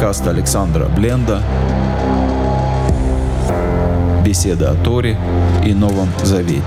Подкаст Александра Бленда. Беседа о Торе и Новом Завете.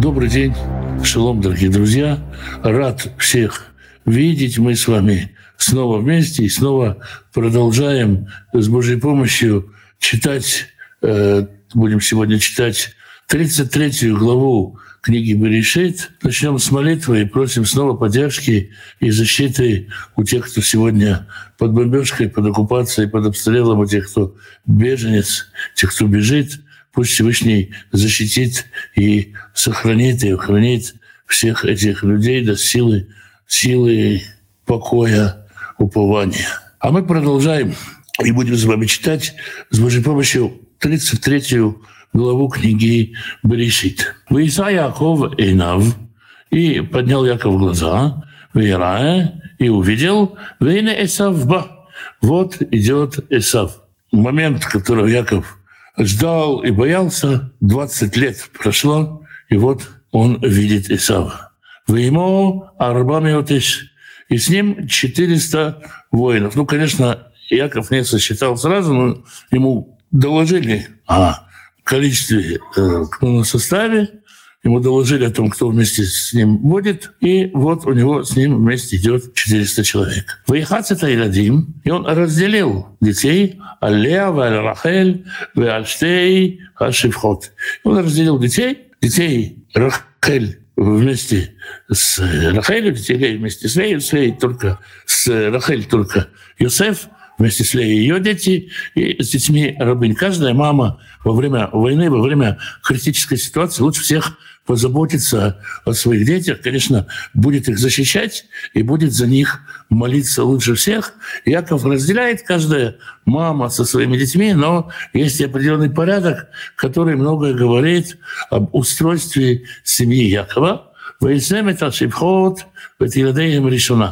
Добрый день. Шалом, дорогие друзья. Рад всех видеть. Мы с вами снова вместе и снова продолжаем с Божьей помощью читать, э, будем сегодня читать 33 главу книги Берешит. Начнем с молитвы и просим снова поддержки и защиты у тех, кто сегодня под бомбежкой, под оккупацией, под обстрелом, у тех, кто беженец, тех, кто бежит. Пусть Всевышний защитит и сохранит и охранит всех этих людей до силы, силы покоя, упования. А мы продолжаем и будем с вами читать с Божьей помощью 33 главу книги Берешит. «Выиса Яков Эйнав, и поднял Яков глаза, Вейрая, и увидел, Вейна Эсавба, вот идет Эсав. Момент, которого Яков ждал и боялся, 20 лет прошло, и вот он видит Исава. Ему арбамиотиш, и с ним 400 воинов. Ну, конечно, Яков не сосчитал сразу, но ему доложили о количестве, э, кто на составе, ему доложили о том, кто вместе с ним будет, и вот у него с ним вместе идет 400 человек. Выехать это Иладим, и он разделил детей Аллея, Рахель, Альштей, Ашифхот. Он разделил детей, детей Рахель вместе с Рахелью, детей вместе с Леей, с Леей только, с Рахель только Йосеф, вместе с Леей ее дети и с детьми рабынь. Каждая мама во время войны, во время критической ситуации лучше всех позаботится о своих детях, конечно, будет их защищать и будет за них молиться лучше всех. Яков разделяет каждая мама со своими детьми, но есть определенный порядок, который многое говорит об устройстве семьи Якова.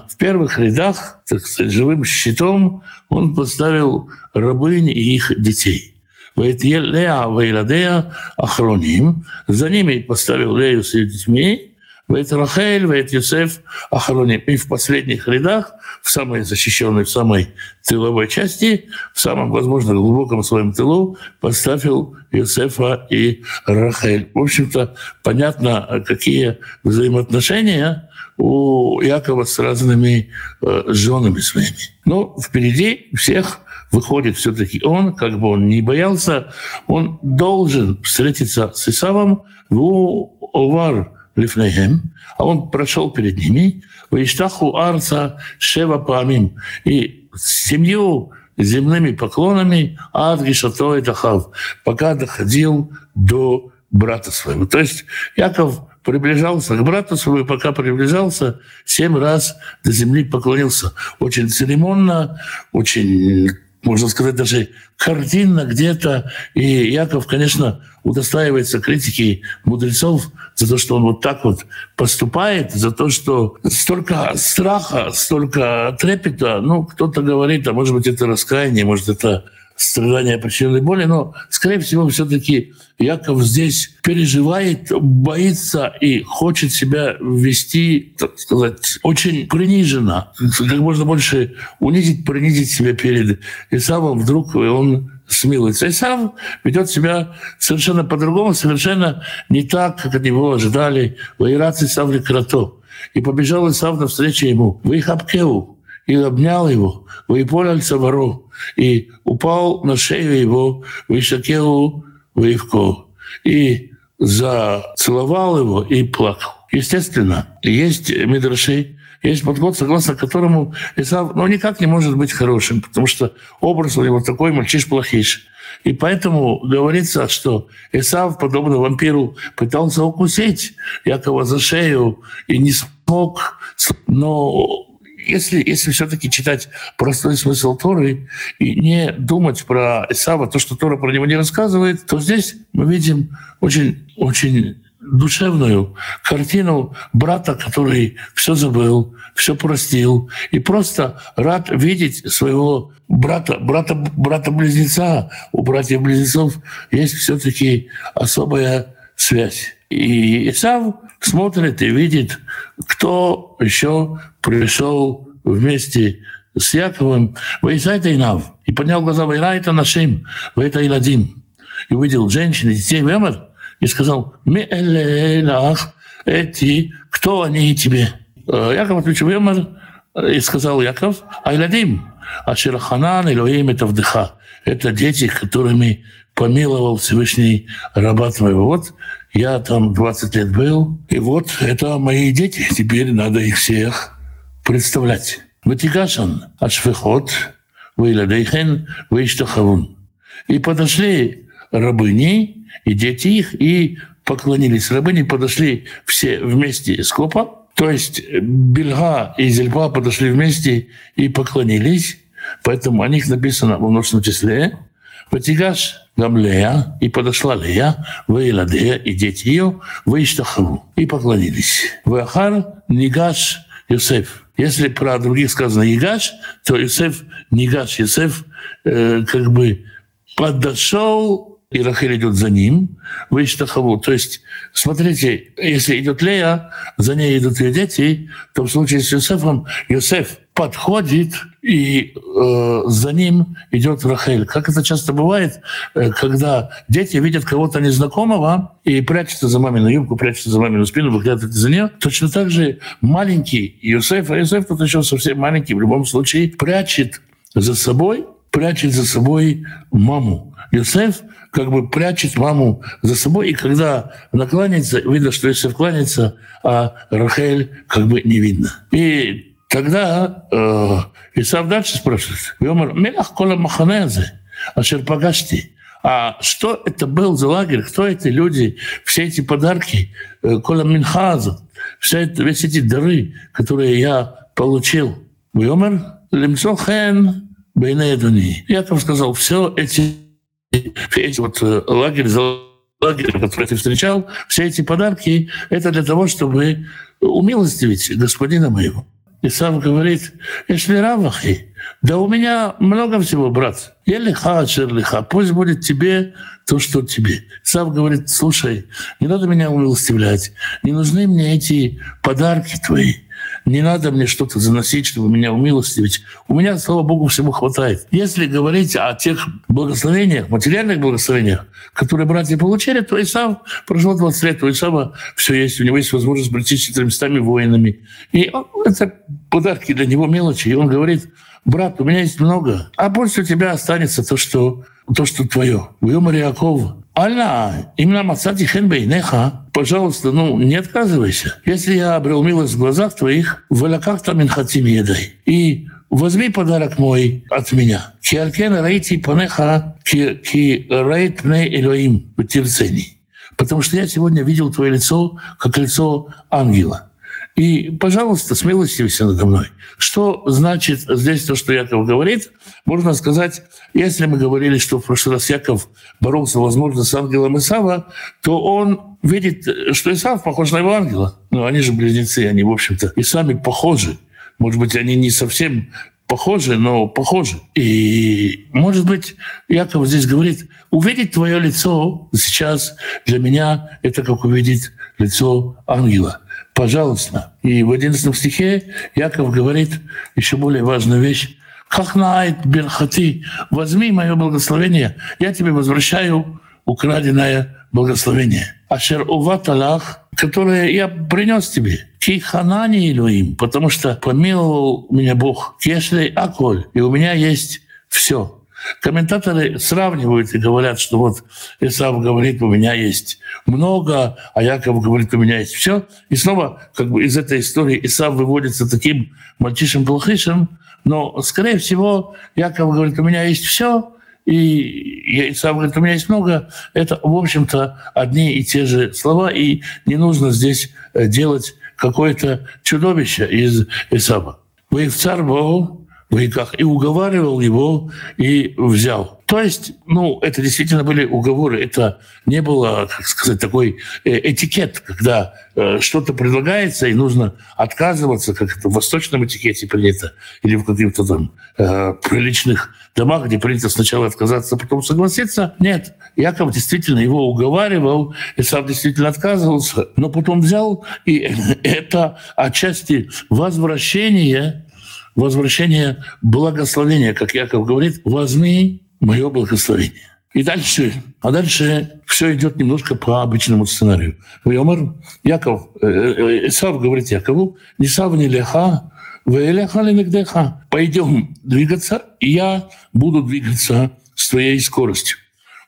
В первых рядах, так сказать, живым щитом он поставил рабынь и их детей – ואת לאה וילדיה אחרונים, за ними поставил Лею с ее детьми, ואת Рахель, ואת Йосеф אחרונים. И в последних рядах, в самой защищенной, в самой тыловой части, в самом, возможно, глубоком своем тылу поставил Йосефа и Рахель. В общем-то, понятно, какие взаимоотношения у Якова с разными э, женами своими. Но впереди всех выходит все-таки он, как бы он ни боялся, он должен встретиться с Исавом в Овар Лифнехем, а он прошел перед ними, Ваиштаху Арца Шева Памим, и семью земными поклонами Адгишато и Тахав, пока доходил до брата своего. То есть Яков приближался к брату своему, пока приближался, семь раз до земли поклонился. Очень церемонно, очень можно сказать, даже картинно где-то. И Яков, конечно, удостаивается критики мудрецов за то, что он вот так вот поступает, за то, что столько страха, столько трепета. Ну, кто-то говорит, а может быть, это раскаяние, может, это страдания причиненной боли, но, скорее всего, все-таки Яков здесь переживает, боится и хочет себя вести, так сказать, очень приниженно, как можно больше унизить, принизить себя перед Исавом, вдруг он смилуется. Исав ведет себя совершенно по-другому, совершенно не так, как от него ожидали. Ваират Исав крато. И побежал Исав навстречу ему. Вейхапкеу и обнял его, выполнил аль и упал на шею его, вышакеу выевко, и зацеловал его и плакал. Естественно, есть Мидрашей, есть подход, согласно которому Исав ну, никак не может быть хорошим, потому что образ у него такой мальчиш-плохиш. И поэтому говорится, что Исав, подобно вампиру, пытался укусить Якова за шею и не смог, но если, если все-таки читать простой смысл Торы и не думать про Исава, то, что Тора про него не рассказывает, то здесь мы видим очень, очень душевную картину брата, который все забыл, все простил и просто рад видеть своего брата, брата, брата-близнеца. У братьев-близнецов есть все-таки особая связь. И Исав смотрит и видит, кто еще пришел вместе с Яковом. Вейсайта Инав. И поднял глаза, Вейрайта Нашим, Вейта Иладим. И увидел женщин и детей Вемер, и сказал, «Ми элелах, эти, кто они тебе?» Яков ответил, «Вемер», и сказал Яков, «Айладим, Ашираханан Илоим это вдыха». Это дети, которыми помиловал Всевышний раба твоего. Вот я там 20 лет был, и вот это мои дети. Теперь надо их всех представлять. Ватигашан Ашфехот, Вейладейхен, Вейштахавун. И подошли рабыни, и дети их, и поклонились. Рабыни подошли все вместе с Копа, то есть Бельга и Зельба подошли вместе и поклонились, поэтому о них написано в множественном числе. Ватигаш Гамлея, и подошла Лея, Вейладея, и дети ее, Вейштахаву, и поклонились. Вахар Нигаш Йосеф. Если про других сказано Игаш, то Йосеф, Нигаш Йосеф, э, как бы подошел и Рахель идет за ним, Вейштахаву. То есть, смотрите, если идет Лея, за ней идут ее дети, то в случае с Юсефом Юсеф подходит, и э, за ним идет Рахель. Как это часто бывает, э, когда дети видят кого-то незнакомого и прячутся за мамину юбку, прячутся за мамину спину, выглядывают за нее. Точно так же маленький Юсеф, а Юсеф тут еще совсем маленький, в любом случае, прячет за собой, прячет за собой маму. Юсеф как бы прячет маму за собой, и когда она кланяется, видно, что Юсеф кланяется, а Рахель как бы не видно. И тогда э, Исав дальше спрашивает, «Йомар, мелах кола маханезе, ашер пагашти». А что это был за лагерь? Кто эти люди? Все эти подарки, э, кола минхаза, все это, весь эти дары, которые я получил. Йомар, лимцохен бейнедуни. Яков сказал, все эти эти вот э, лагерь за лагерем, который ты встречал, все эти подарки, это для того, чтобы умилостивить господина моего. И сам говорит, если равахи, да у меня много всего, брат. Я лиха, лиха, пусть будет тебе то, что тебе. Сам говорит, слушай, не надо меня умилостивлять, не нужны мне эти подарки твои. Не надо мне что-то заносить, чтобы меня умилостивить. У меня, слава Богу, всего хватает. Если говорить о тех благословениях, материальных благословениях, которые братья получили, то Исав прошло 20 лет, у Исава все есть, у него есть возможность прийти с 400 воинами. И он, это подарки для него мелочи. И он говорит, брат, у меня есть много, а пусть у тебя останется то, что, то, что твое. В Йомаре Якова Алла, именно Мацати Хенбейнеха, пожалуйста, ну, не отказывайся. Если я обрел милость в глазах твоих, валяках там инхатим. И возьми подарок мой от меня. Киаркен рейти панеха ки рейт пне Элоим в Потому что я сегодня видел твое лицо, как лицо ангела. И, пожалуйста, смилостивься надо мной. Что значит здесь то, что Яков говорит? Можно сказать, если мы говорили, что в прошлый раз Яков боролся, возможно, с ангелом Исава, то он видит, что Исав похож на его ангела. Ну, они же близнецы, они, в общем-то, и сами похожи. Может быть, они не совсем похожи, но похожи. И, может быть, Яков здесь говорит, увидеть твое лицо сейчас для меня это как увидеть лицо ангела пожалуйста. И в 11 стихе Яков говорит еще более важную вещь. «Как наайт берхати, возьми мое благословение, я тебе возвращаю украденное благословение. Ашер уват Аллах, которое я принес тебе. Ки ханани Илуим, потому что помиловал меня Бог. Кешли аколь, и у меня есть все. Комментаторы сравнивают и говорят, что вот Исав говорит, у меня есть много, а Яков говорит, у меня есть все. И снова как бы из этой истории Исав выводится таким мальчишем-плохышем, но, скорее всего, Яков говорит, у меня есть все, и Исав говорит, у меня есть много. Это, в общем-то, одни и те же слова, и не нужно здесь э, делать какое-то чудовище из Исава. Вы в царь вояках и уговаривал его и взял. То есть, ну, это действительно были уговоры. Это не было, как сказать, такой э, этикет, когда э, что-то предлагается и нужно отказываться, как это в восточном этикете принято, или в каких-то там э, приличных домах, где принято сначала отказаться, а потом согласиться. Нет, Яков действительно его уговаривал, и сам действительно отказывался, но потом взял, и это отчасти возвращение возвращение благословения, как Яков говорит, возьми мое благословение. И дальше, а дальше все идет немножко по обычному сценарию. Вайомар, Яков, э, э, Исав говорит Якову, не сав не леха, леха нигдеха. Пойдем двигаться, и я буду двигаться с твоей скоростью.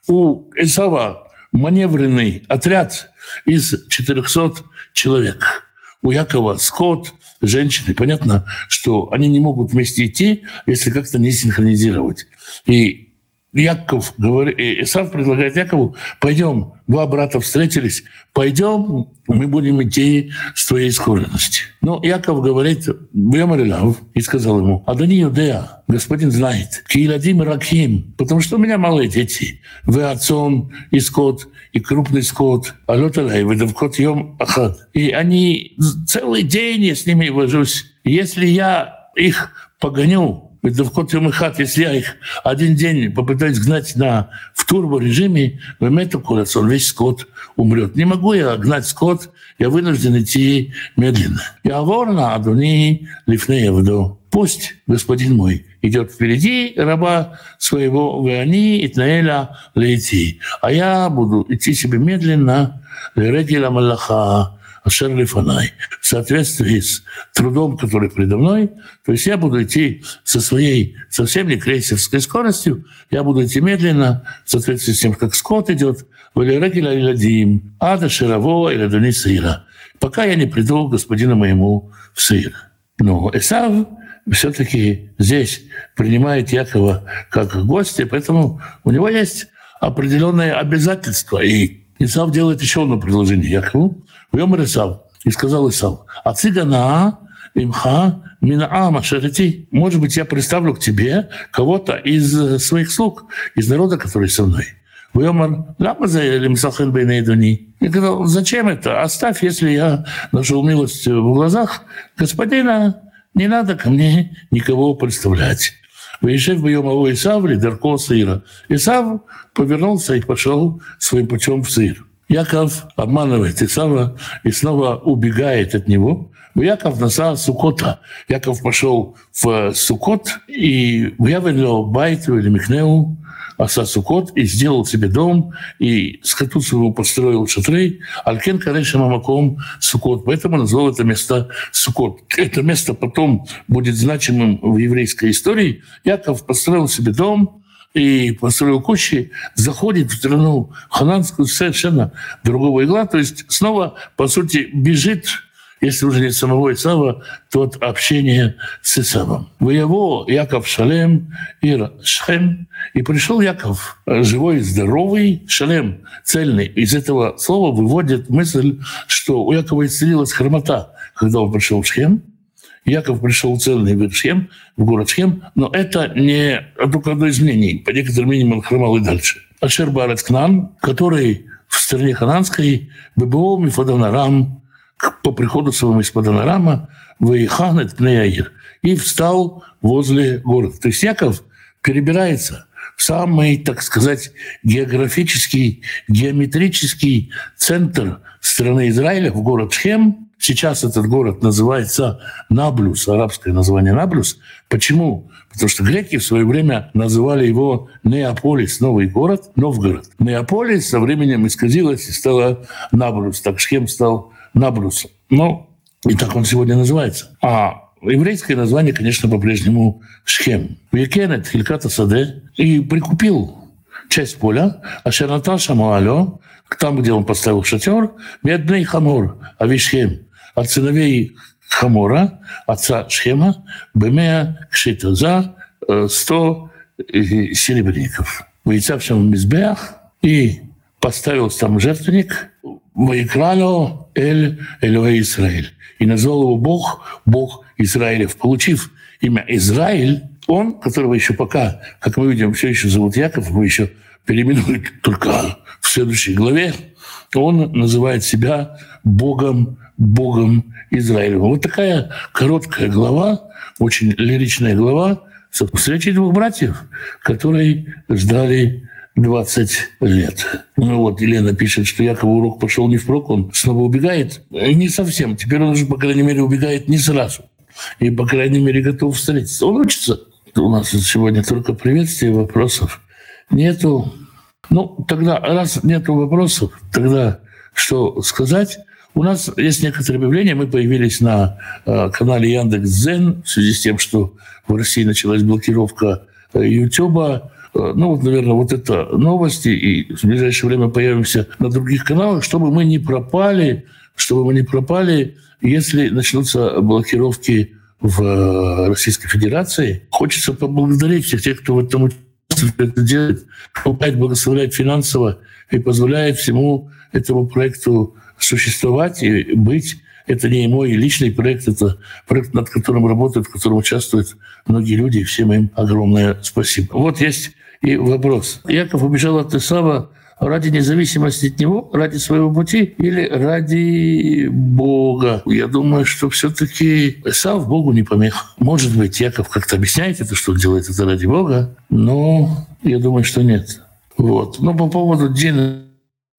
У Исава маневренный отряд из 400 человек. У Якова скот, женщины. Понятно, что они не могут вместе идти, если как-то не синхронизировать. И Яков говорит, Исав предлагает Якову, пойдем, два брата встретились, пойдем, мы будем идти с твоей скорости. Но Яков говорит, Бьемарилав, и сказал ему, Адани Юдея, господин знает, Кииладим Раким, потому что у меня малые дети, вы отцом и скот, и крупный скот, а лоталай, вы давкот йом ахад. И они целый день я с ними вожусь. Если я их погоню, Бедовкот Йомихат, если я их один день попытаюсь гнать на, в турбо-режиме, это он весь скот умрет. Не могу я гнать скот, я вынужден идти медленно. Я ворна, адуни, лифнея вду. Пусть господин мой идет впереди раба своего, вы они, Итнаэля, лейти. А я буду идти себе медленно, лерегеля малаха, Ашер Лифанай, в соответствии с трудом, который предо мной. То есть я буду идти со своей совсем не крейсерской скоростью, я буду идти медленно, в соответствии с тем, как скот идет, Ладим, Ада Шираво и Ладуни Саира, пока я не приду к господину моему в Саир. Но Эсав все-таки здесь принимает Якова как гостя, поэтому у него есть определенные обязательства. И Исав делает еще одно предложение Якову. Исав. И сказал Исав, а цыгана имха минаама шарити. Может быть, я представлю к тебе кого-то из своих слуг, из народа, который со мной. Вьомер, лама за лимсахен бейнейдуни. Я сказал, зачем это? Оставь, если я нашел милость в глазах господина, не надо ко мне никого представлять. Выезжав боем Исав, Дарко Сыра. Исав повернулся и пошел своим путем в Сыр. Яков обманывает Исава и снова убегает от него. Яков насал Сукота. Яков пошел в Сукот и выявил Байту или Михнеу, Аса Сукот, и сделал себе дом, и скоту своему построил шатры. Алькен Кареша Мамаком Сукот. Поэтому назвал это место Сукот. Это место потом будет значимым в еврейской истории. Яков построил себе дом, и построил кучи, заходит в страну хананскую совершенно другого игла. То есть снова, по сути, бежит если уже не самого Исава, то от общения с Исавом. Воево Яков Шалем Ир Шхем. И пришел Яков живой, здоровый, Шалем, цельный. Из этого слова выводит мысль, что у Якова исцелилась хромота, когда он пришел в Шхем. Яков пришел целый в Шхем, в город Шхем, но это не только одно из мнений. По некоторым мнениям он хромал и дальше. Ашер Барет Кнан, который в стране хананской, ББО Мифаданарам, по приходу своему из Паданарама, Ваиханет Пнеяир, и встал возле города. То есть Яков перебирается в самый, так сказать, географический, геометрический центр страны Израиля, в город Шхем, Сейчас этот город называется Наблюс, арабское название Наблюс. Почему? Потому что греки в свое время называли его Неаполис, новый город, Новгород. Неаполис со временем исказилось и стало Наблюс. Так Шхем стал Наблюсом. Ну, и так он сегодня называется. А еврейское название, конечно, по-прежнему Шхем. Викенет Хильката Саде и прикупил часть поля, а Шаната Шамуалё, там, где он поставил шатер, медный хамор, Авишхем, от сыновей Хамора, отца Шхема, Бемея Кшита, за 100 серебряников. Выйца в Мизбеах и поставил там жертвенник, Ваикрало Эль Элюэ Израиль. И назвал его Бог, Бог Израилев. Получив имя Израиль, он, которого еще пока, как мы видим, все еще зовут Яков, мы еще переименуем только в следующей главе, он называет себя Богом, Богом Израилем. Вот такая короткая глава, очень лиричная глава встречи двух братьев, которые ждали 20 лет. Ну вот Елена пишет, что якобы урок пошел не впрок, он снова убегает. Не совсем. Теперь он уже, по крайней мере, убегает не сразу. И, по крайней мере, готов встретиться. Он учится. У нас сегодня только приветствие, вопросов нету. Ну, тогда, раз нету вопросов, тогда что сказать? У нас есть некоторые объявления. Мы появились на э, канале Яндекс Зен в связи с тем, что в России началась блокировка э, Ютуба. Э, ну, вот, наверное, вот это новости. И в ближайшее время появимся на других каналах, чтобы мы не пропали, чтобы мы не пропали, если начнутся блокировки в Российской Федерации. Хочется поблагодарить всех тех, кто в этом участвует, это делает, помогает, благословляет финансово и позволяет всему этому проекту существовать и быть. Это не мой личный проект, это проект, над которым работают, в котором участвуют многие люди, и всем им огромное спасибо. Вот есть и вопрос. Яков убежал от Исава ради независимости от него, ради своего пути или ради Бога? Я думаю, что все-таки Исав Богу не помех. Может быть, Яков как-то объясняет это, что делает это ради Бога, но я думаю, что нет. Вот. Но по поводу Дина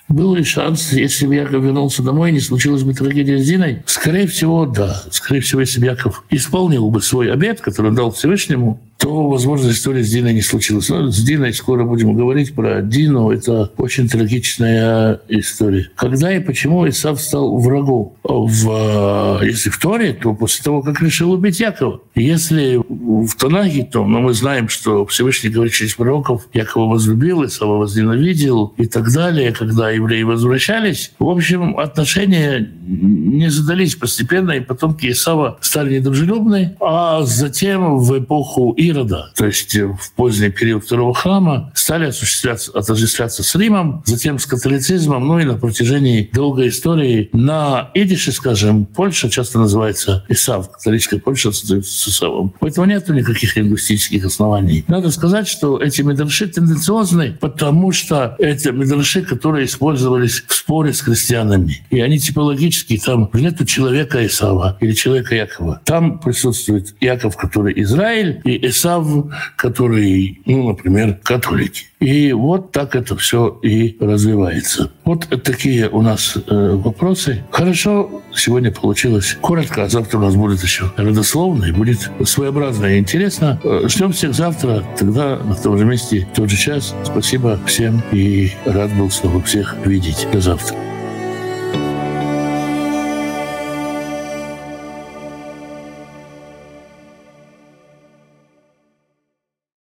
был ли шанс, если бы Яков вернулся домой, не случилась бы трагедия с Диной? Скорее всего, да. Скорее всего, если бы Яков исполнил бы свой обед, который дал Всевышнему, то, возможно, история с Диной не случилась. Но с Диной скоро будем говорить про Дину. Это очень трагичная история. Когда и почему Исав стал врагом? В, если в Торе, то после того, как решил убить Якова. Если в Танахе, то но мы знаем, что Всевышний говорит через пророков, Якова возлюбил, Исава возненавидел и так далее. Когда евреи возвращались, в общем, отношения не задались постепенно, и потомки Исава стали недружелюбны. А затем в эпоху и Ирода, то есть э, в поздний период второго храма, стали осуществляться, отождествляться с Римом, затем с католицизмом, ну и на протяжении долгой истории на идише, скажем, Польша часто называется Исав, католическая Польша с Исавом. Поэтому нет никаких лингвистических оснований. Надо сказать, что эти медраши тенденциозны, потому что это медраши, которые использовались в споре с христианами. И они типологически, там нету человека Исава или человека Якова. Там присутствует Яков, который Израиль, и Исав Исав, который, ну, например, католики. И вот так это все и развивается. Вот такие у нас э, вопросы. Хорошо, сегодня получилось коротко, а завтра у нас будет еще родословно и будет своеобразно и интересно. Э, ждем всех завтра, тогда на том же месте, в тот же час. Спасибо всем и рад был снова всех видеть. До завтра.